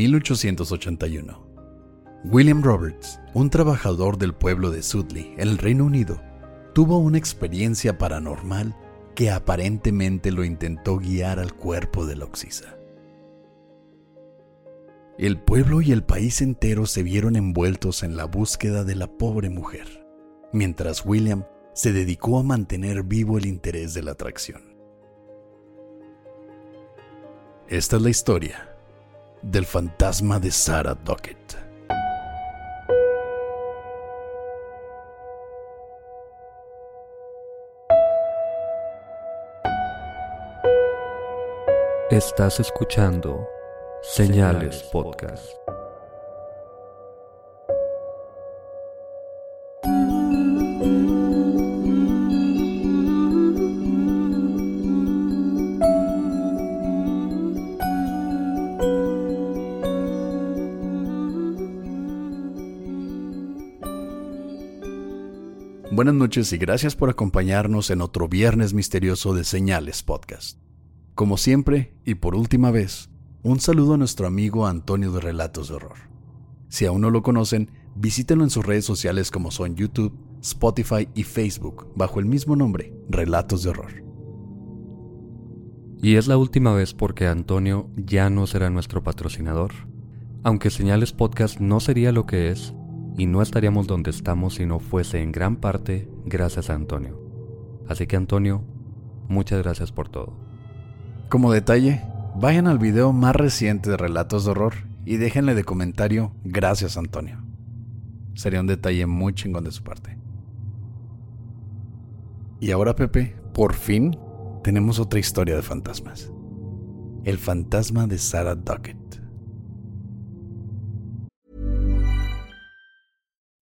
1881, William Roberts, un trabajador del pueblo de Sudley, en el Reino Unido, tuvo una experiencia paranormal que aparentemente lo intentó guiar al cuerpo de la Oxisa. El pueblo y el país entero se vieron envueltos en la búsqueda de la pobre mujer, mientras William se dedicó a mantener vivo el interés de la atracción. Esta es la historia del fantasma de Sarah Dockett. Estás escuchando Señales Podcast. Buenas noches y gracias por acompañarnos en otro viernes misterioso de Señales Podcast. Como siempre, y por última vez, un saludo a nuestro amigo Antonio de Relatos de Horror. Si aún no lo conocen, visítenlo en sus redes sociales como son YouTube, Spotify y Facebook, bajo el mismo nombre, Relatos de Horror. Y es la última vez porque Antonio ya no será nuestro patrocinador. Aunque Señales Podcast no sería lo que es, y no estaríamos donde estamos si no fuese en gran parte gracias a Antonio. Así que Antonio, muchas gracias por todo. Como detalle, vayan al video más reciente de Relatos de Horror y déjenle de comentario gracias Antonio. Sería un detalle muy chingón de su parte. Y ahora Pepe, por fin tenemos otra historia de fantasmas. El fantasma de Sarah Duckett.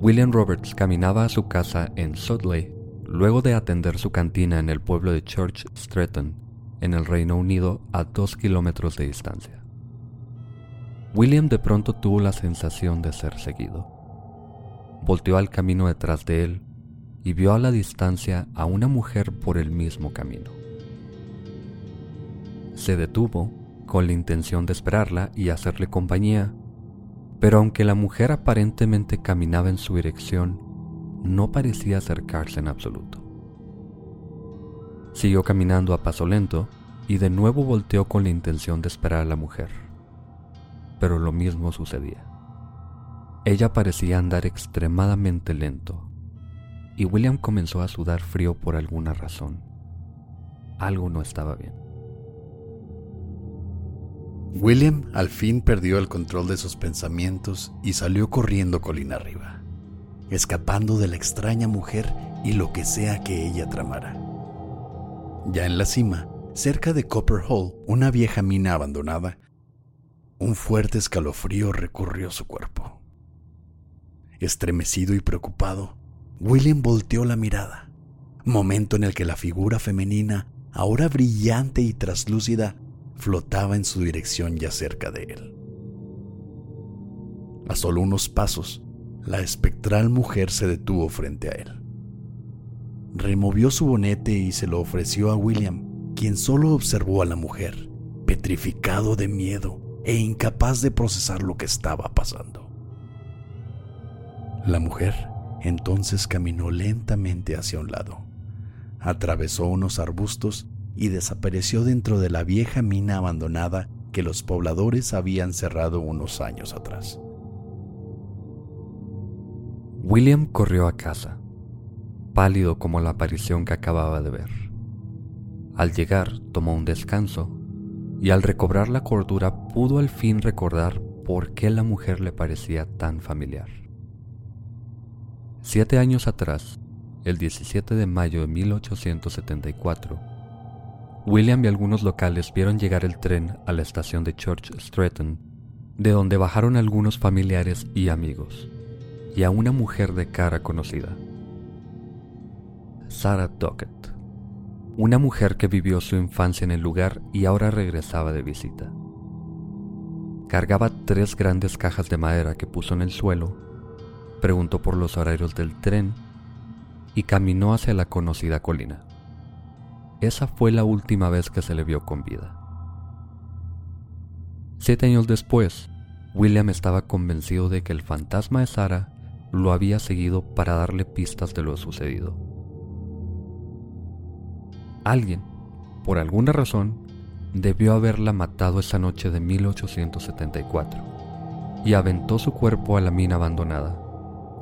William Roberts caminaba a su casa en Sudley luego de atender su cantina en el pueblo de Church Stretton, en el Reino Unido, a dos kilómetros de distancia. William de pronto tuvo la sensación de ser seguido. Volteó al camino detrás de él y vio a la distancia a una mujer por el mismo camino. Se detuvo con la intención de esperarla y hacerle compañía, pero aunque la mujer aparentemente caminaba en su dirección, no parecía acercarse en absoluto. Siguió caminando a paso lento y de nuevo volteó con la intención de esperar a la mujer, pero lo mismo sucedía. Ella parecía andar extremadamente lento y William comenzó a sudar frío por alguna razón. Algo no estaba bien. William al fin perdió el control de sus pensamientos y salió corriendo colina arriba. escapando de la extraña mujer y lo que sea que ella tramara. Ya en la cima, cerca de Copper Hall, una vieja mina abandonada, un fuerte escalofrío recorrió su cuerpo. Estremecido y preocupado, William volteó la mirada, momento en el que la figura femenina, ahora brillante y traslúcida, flotaba en su dirección ya cerca de él. A solo unos pasos, la espectral mujer se detuvo frente a él. Removió su bonete y se lo ofreció a William, quien solo observó a la mujer, petrificado de miedo e incapaz de procesar lo que estaba pasando. La mujer entonces caminó lentamente hacia un lado, atravesó unos arbustos y desapareció dentro de la vieja mina abandonada que los pobladores habían cerrado unos años atrás. William corrió a casa, pálido como la aparición que acababa de ver. Al llegar tomó un descanso y al recobrar la cordura pudo al fin recordar por qué la mujer le parecía tan familiar. Siete años atrás, el 17 de mayo de 1874, William y algunos locales vieron llegar el tren a la estación de Church Stretton, de donde bajaron algunos familiares y amigos, y a una mujer de cara conocida, Sarah Dockett, una mujer que vivió su infancia en el lugar y ahora regresaba de visita. Cargaba tres grandes cajas de madera que puso en el suelo preguntó por los horarios del tren y caminó hacia la conocida colina. Esa fue la última vez que se le vio con vida. Siete años después, William estaba convencido de que el fantasma de Sara lo había seguido para darle pistas de lo sucedido. Alguien, por alguna razón, debió haberla matado esa noche de 1874 y aventó su cuerpo a la mina abandonada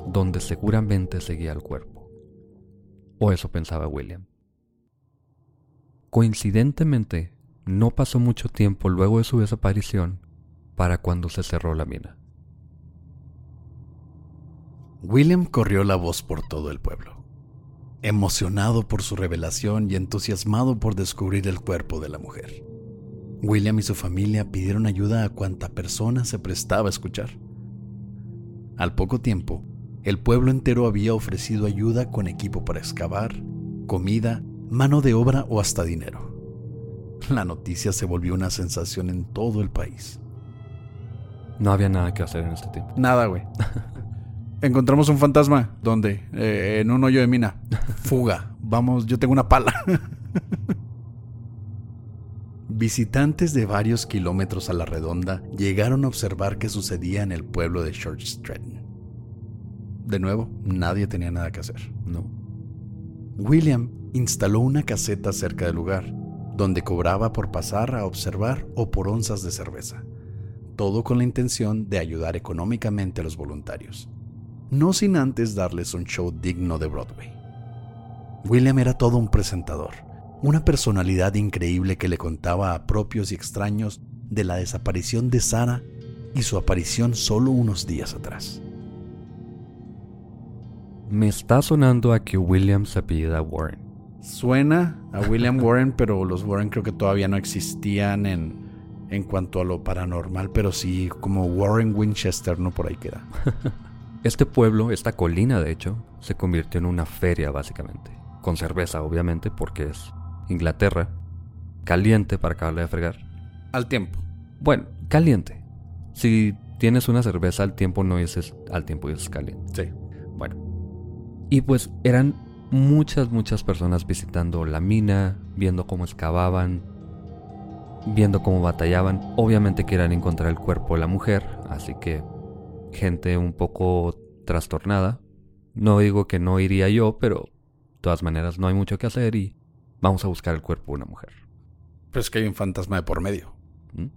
donde seguramente seguía el cuerpo. O eso pensaba William. Coincidentemente, no pasó mucho tiempo luego de su desaparición para cuando se cerró la mina. William corrió la voz por todo el pueblo, emocionado por su revelación y entusiasmado por descubrir el cuerpo de la mujer. William y su familia pidieron ayuda a cuanta persona se prestaba a escuchar. Al poco tiempo, el pueblo entero había ofrecido ayuda con equipo para excavar, comida, mano de obra o hasta dinero. La noticia se volvió una sensación en todo el país. No había nada que hacer en este tiempo. Nada, güey. Encontramos un fantasma. ¿Dónde? Eh, en un hoyo de mina. Fuga. Vamos, yo tengo una pala. Visitantes de varios kilómetros a la redonda llegaron a observar qué sucedía en el pueblo de Church Stretton. De nuevo, nadie tenía nada que hacer. No. William instaló una caseta cerca del lugar, donde cobraba por pasar a observar o por onzas de cerveza, todo con la intención de ayudar económicamente a los voluntarios, no sin antes darles un show digno de Broadway. William era todo un presentador, una personalidad increíble que le contaba a propios y extraños de la desaparición de Sara y su aparición solo unos días atrás. Me está sonando a que William se apellida Warren. Suena a William Warren, pero los Warren creo que todavía no existían en, en cuanto a lo paranormal, pero sí como Warren Winchester, no por ahí queda. Este pueblo, esta colina de hecho, se convirtió en una feria básicamente. Con cerveza, obviamente, porque es Inglaterra. Caliente para acabarle de fregar. Al tiempo. Bueno, caliente. Si tienes una cerveza al tiempo, no dices al tiempo dices caliente. Sí. Bueno, y pues eran muchas, muchas personas visitando la mina, viendo cómo excavaban, viendo cómo batallaban. Obviamente querían encontrar el cuerpo de la mujer, así que gente un poco trastornada. No digo que no iría yo, pero de todas maneras no hay mucho que hacer y vamos a buscar el cuerpo de una mujer. Pero es que hay un fantasma de por medio. ¿Mm?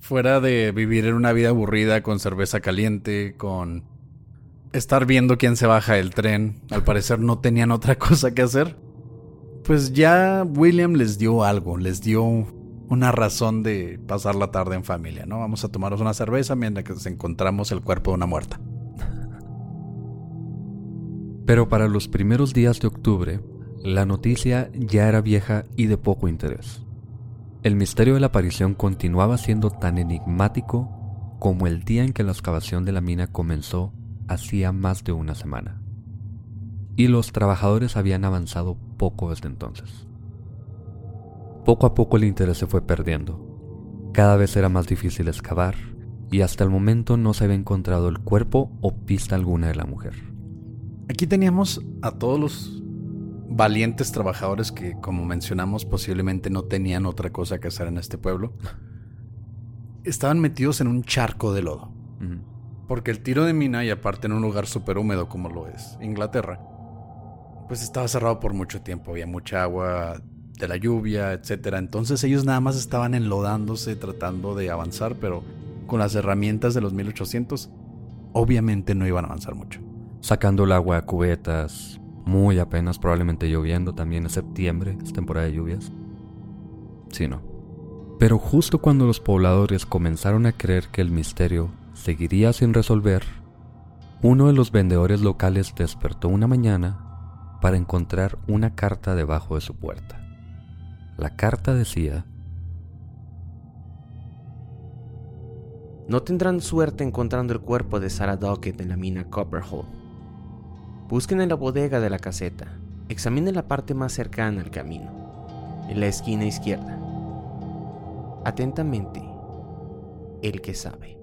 Fuera de vivir en una vida aburrida con cerveza caliente, con estar viendo quién se baja del tren. Al parecer no tenían otra cosa que hacer. Pues ya William les dio algo, les dio una razón de pasar la tarde en familia, ¿no? Vamos a tomarnos una cerveza mientras que encontramos el cuerpo de una muerta. Pero para los primeros días de octubre, la noticia ya era vieja y de poco interés. El misterio de la aparición continuaba siendo tan enigmático como el día en que la excavación de la mina comenzó hacía más de una semana. Y los trabajadores habían avanzado poco desde entonces. Poco a poco el interés se fue perdiendo. Cada vez era más difícil excavar y hasta el momento no se había encontrado el cuerpo o pista alguna de la mujer. Aquí teníamos a todos los valientes trabajadores que, como mencionamos, posiblemente no tenían otra cosa que hacer en este pueblo. Estaban metidos en un charco de lodo. Porque el tiro de mina, y aparte en un lugar súper húmedo como lo es Inglaterra, pues estaba cerrado por mucho tiempo. Había mucha agua de la lluvia, etc. Entonces ellos nada más estaban enlodándose, tratando de avanzar, pero con las herramientas de los 1800, obviamente no iban a avanzar mucho. Sacando el agua a cubetas, muy apenas, probablemente lloviendo también en septiembre, es temporada de lluvias. Sí, no. Pero justo cuando los pobladores comenzaron a creer que el misterio seguiría sin resolver, uno de los vendedores locales despertó una mañana para encontrar una carta debajo de su puerta. La carta decía, No tendrán suerte encontrando el cuerpo de Sarah Dockett en la mina Copperhole. Busquen en la bodega de la caseta. Examinen la parte más cercana al camino, en la esquina izquierda. Atentamente, el que sabe.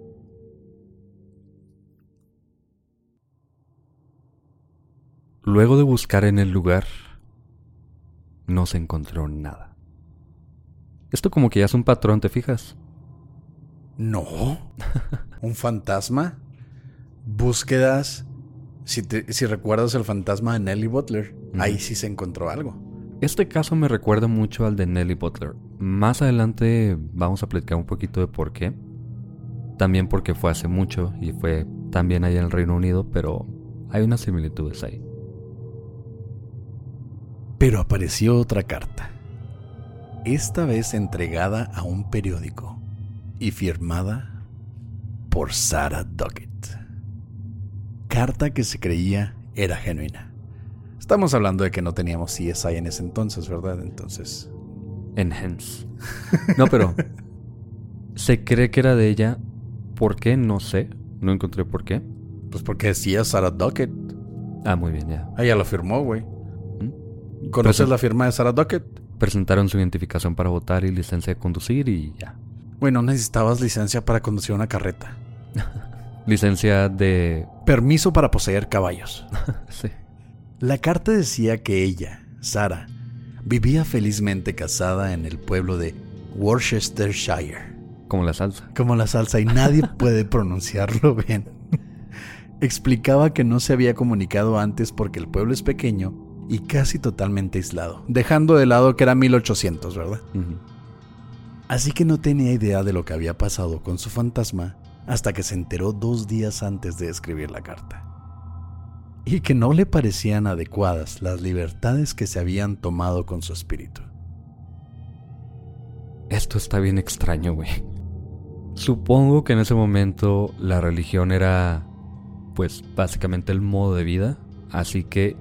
Luego de buscar en el lugar, no se encontró nada. Esto como que ya es un patrón, ¿te fijas? No. ¿Un fantasma? Búsquedas. Si, si recuerdas el fantasma de Nellie Butler, ahí sí se encontró algo. Este caso me recuerda mucho al de Nellie Butler. Más adelante vamos a platicar un poquito de por qué. También porque fue hace mucho y fue también allá en el Reino Unido, pero hay unas similitudes ahí. Pero apareció otra carta, esta vez entregada a un periódico y firmada por Sarah Duckett. Carta que se creía era genuina. Estamos hablando de que no teníamos CSI en ese entonces, ¿verdad? Entonces... Enhance. No, pero... se cree que era de ella. ¿Por qué? No sé. No encontré por qué. Pues porque decía Sarah Duckett. Ah, muy bien, ya. Ella lo firmó, güey. ¿Conoces la firma de Sarah Duckett? Presentaron su identificación para votar y licencia de conducir y ya. Bueno, necesitabas licencia para conducir una carreta. licencia de... Permiso para poseer caballos. sí. La carta decía que ella, Sara, vivía felizmente casada en el pueblo de Worcestershire. Como la salsa. Como la salsa y nadie puede pronunciarlo bien. Explicaba que no se había comunicado antes porque el pueblo es pequeño y casi totalmente aislado, dejando de lado que era 1800, ¿verdad? Así que no tenía idea de lo que había pasado con su fantasma hasta que se enteró dos días antes de escribir la carta. Y que no le parecían adecuadas las libertades que se habían tomado con su espíritu. Esto está bien extraño, güey. Supongo que en ese momento la religión era, pues, básicamente el modo de vida. Así que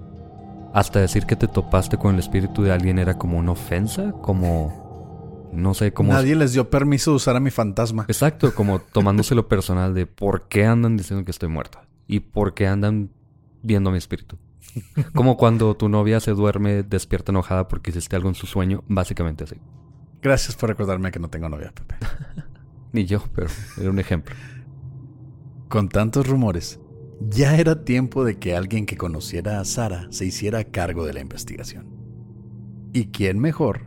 hasta decir que te topaste con el espíritu de alguien era como una ofensa, como... No sé cómo... Nadie les dio permiso de usar a mi fantasma. Exacto, como tomándoselo personal de por qué andan diciendo que estoy muerta y por qué andan viendo a mi espíritu. Como cuando tu novia se duerme despierta enojada porque hiciste algo en su sueño, básicamente así. Gracias por recordarme que no tengo novia, Pepe. Ni yo, pero era un ejemplo. Con tantos rumores, ya era tiempo de que alguien que conociera a Sara se hiciera cargo de la investigación. ¿Y quién mejor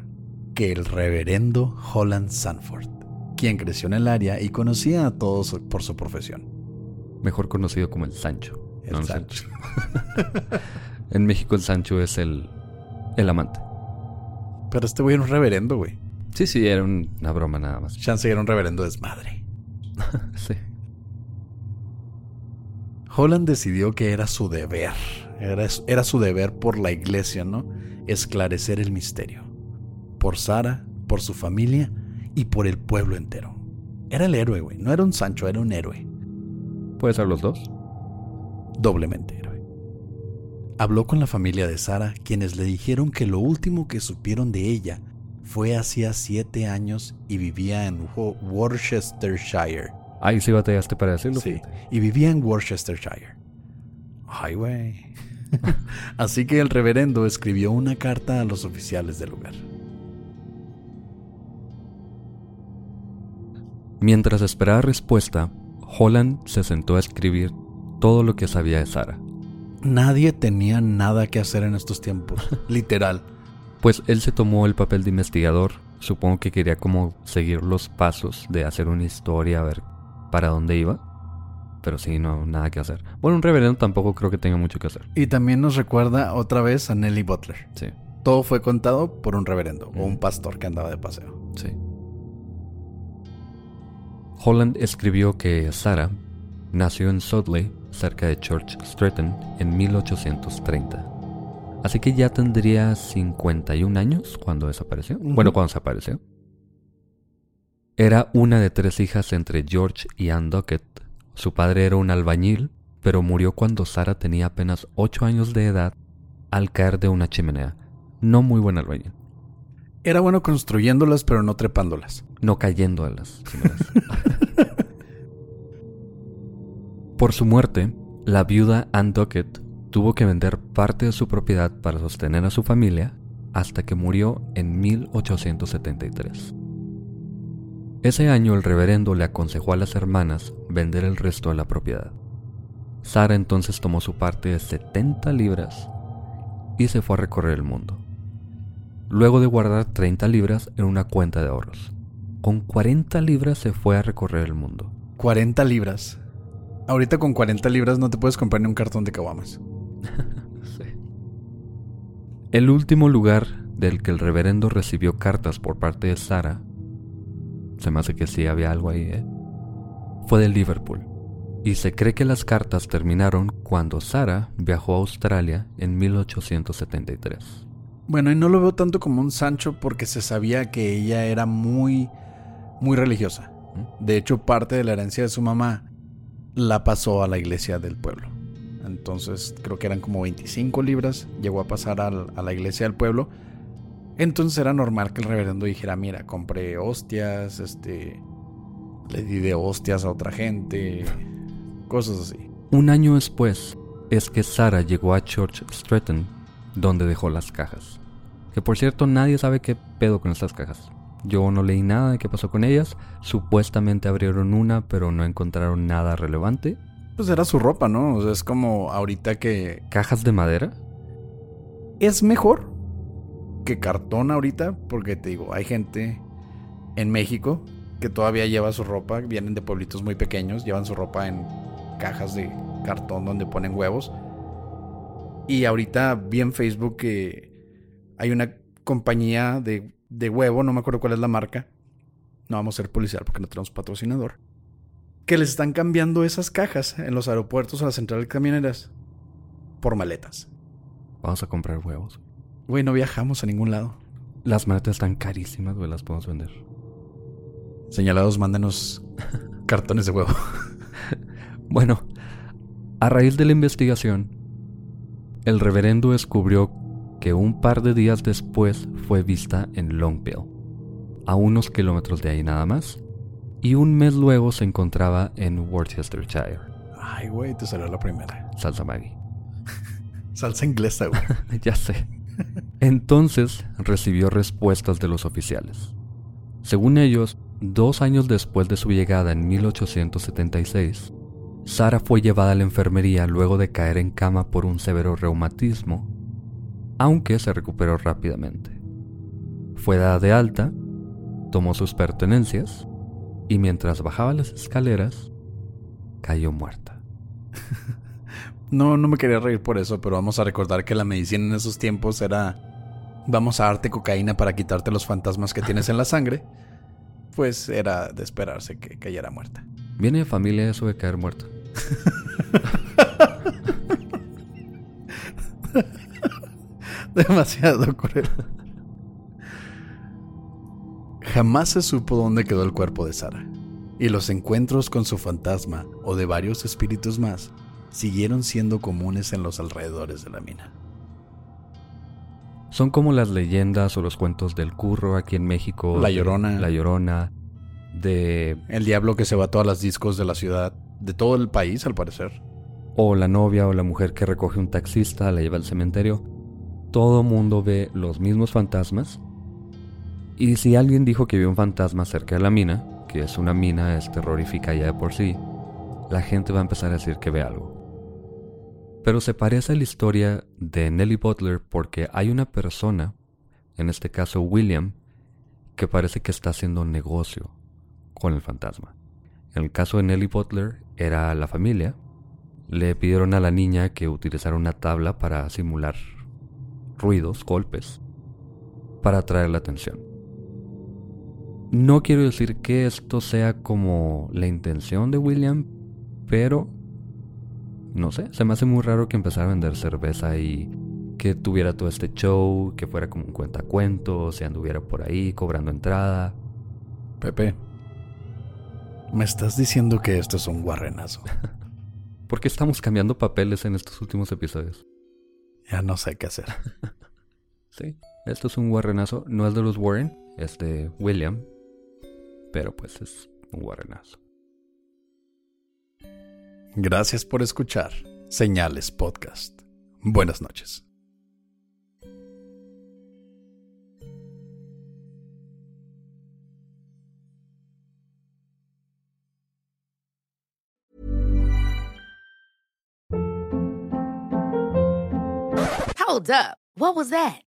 que el reverendo Holland Sanford, quien creció en el área y conocía a todos por su profesión? Mejor conocido como el Sancho. El Sancho. en México el Sancho es el, el amante. Pero este güey era un reverendo, güey. Sí, sí, era una broma nada más. Chance era un reverendo desmadre. sí. Holland decidió que era su deber, era, era, su deber por la iglesia, ¿no? Esclarecer el misterio. Por Sara, por su familia y por el pueblo entero. Era el héroe, güey. No era un Sancho, era un héroe. ¿Puede ser los dos? Doblemente héroe. Habló con la familia de Sara, quienes le dijeron que lo último que supieron de ella fue hacía siete años y vivía en Wo- Worcestershire. Ahí sí batallaste para decirlo. Sí, y vivía en Worcestershire. Ay, güey. Así que el reverendo escribió una carta a los oficiales del lugar. Mientras esperaba respuesta, Holland se sentó a escribir todo lo que sabía de Sara. Nadie tenía nada que hacer en estos tiempos, literal. Pues él se tomó el papel de investigador. Supongo que quería como seguir los pasos de hacer una historia, a ver para dónde iba. Pero sí, no, nada que hacer. Bueno, un reverendo tampoco creo que tenga mucho que hacer. Y también nos recuerda otra vez a Nellie Butler. Sí, Todo fue contado por un reverendo o un Mm. pastor que andaba de paseo. sí. Holland escribió que Sara nació en Sudley, cerca de Church Stretton, en 1830. Así que ya tendría 51 años cuando desapareció. Bueno, cuando desapareció. Era una de tres hijas entre George y Ann Duckett. Su padre era un albañil, pero murió cuando Sara tenía apenas 8 años de edad al caer de una chimenea. No muy buen albañil. Era bueno construyéndolas, pero no trepándolas. No cayendo a las chimeneas. Por su muerte, la viuda Ann Duckett tuvo que vender parte de su propiedad para sostener a su familia hasta que murió en 1873. Ese año el reverendo le aconsejó a las hermanas vender el resto de la propiedad. Sara entonces tomó su parte de 70 libras y se fue a recorrer el mundo. Luego de guardar 30 libras en una cuenta de ahorros. Con 40 libras se fue a recorrer el mundo. 40 libras. Ahorita con 40 libras no te puedes comprar ni un cartón de caguamas. El último lugar del que el reverendo recibió cartas por parte de Sara, se me hace que sí había algo ahí, ¿eh? fue de Liverpool. Y se cree que las cartas terminaron cuando Sara viajó a Australia en 1873. Bueno, y no lo veo tanto como un Sancho porque se sabía que ella era muy, muy religiosa. De hecho, parte de la herencia de su mamá la pasó a la iglesia del pueblo. Entonces, creo que eran como 25 libras. Llegó a pasar al- a la iglesia del pueblo. Entonces era normal que el reverendo dijera, mira, compré hostias, este... Le di de hostias a otra gente. Cosas así. Un año después es que Sara llegó a Church Stretton, donde dejó las cajas. Que por cierto nadie sabe qué pedo con estas cajas. Yo no leí nada de qué pasó con ellas. Supuestamente abrieron una, pero no encontraron nada relevante. Pues era su ropa, ¿no? O sea, es como ahorita que ¿Cajas de madera? es mejor que cartón ahorita, porque te digo, hay gente en México que todavía lleva su ropa, vienen de pueblitos muy pequeños, llevan su ropa en cajas de cartón donde ponen huevos. Y ahorita vi en Facebook que hay una compañía de, de huevo, no me acuerdo cuál es la marca, no vamos a ser policial porque no tenemos patrocinador, que les están cambiando esas cajas en los aeropuertos a las centrales camioneras por maletas. Vamos a comprar huevos. Güey, no viajamos a ningún lado. Las maletas están carísimas, güey, las podemos vender. Señalados, mándenos cartones de huevo. Bueno, a raíz de la investigación, el reverendo descubrió que un par de días después fue vista en Longville, a unos kilómetros de ahí nada más, y un mes luego se encontraba en Worcestershire, Ay, güey, te salió la primera. Salsa Maggie. Salsa inglesa, güey. ya sé. Entonces recibió respuestas de los oficiales. Según ellos, dos años después de su llegada en 1876, Sara fue llevada a la enfermería luego de caer en cama por un severo reumatismo, aunque se recuperó rápidamente. Fue dada de alta, tomó sus pertenencias y mientras bajaba las escaleras, cayó muerta. No, no me quería reír por eso, pero vamos a recordar que la medicina en esos tiempos era. Vamos a darte cocaína para quitarte los fantasmas que tienes en la sangre. Pues era de esperarse que cayera muerta. Viene de familia eso de caer muerta. Demasiado cruel. Jamás se supo dónde quedó el cuerpo de Sara. Y los encuentros con su fantasma o de varios espíritus más siguieron siendo comunes en los alrededores de la mina. Son como las leyendas o los cuentos del curro aquí en México. La Llorona. La Llorona. De... El diablo que se va a todas las discos de la ciudad, de todo el país al parecer. O la novia o la mujer que recoge un taxista, la lleva al cementerio. Todo mundo ve los mismos fantasmas. Y si alguien dijo que vio un fantasma cerca de la mina, que es una mina, es terrorífica ya de por sí, la gente va a empezar a decir que ve algo. Pero se parece a la historia de Nellie Butler porque hay una persona, en este caso William, que parece que está haciendo negocio con el fantasma. En el caso de Nellie Butler era la familia. Le pidieron a la niña que utilizara una tabla para simular ruidos, golpes, para atraer la atención. No quiero decir que esto sea como la intención de William, pero no sé, se me hace muy raro que empezara a vender cerveza y que tuviera todo este show, que fuera como un cuentacuentos, se anduviera por ahí cobrando entrada. Pepe, me estás diciendo que esto es un guarrenazo. ¿Por qué estamos cambiando papeles en estos últimos episodios? Ya no sé qué hacer. Sí, esto es un guarrenazo, no es de los Warren, es de William, pero pues es un guarrenazo. Gracias por escuchar Señales Podcast. Buenas noches. Hold up. What was that?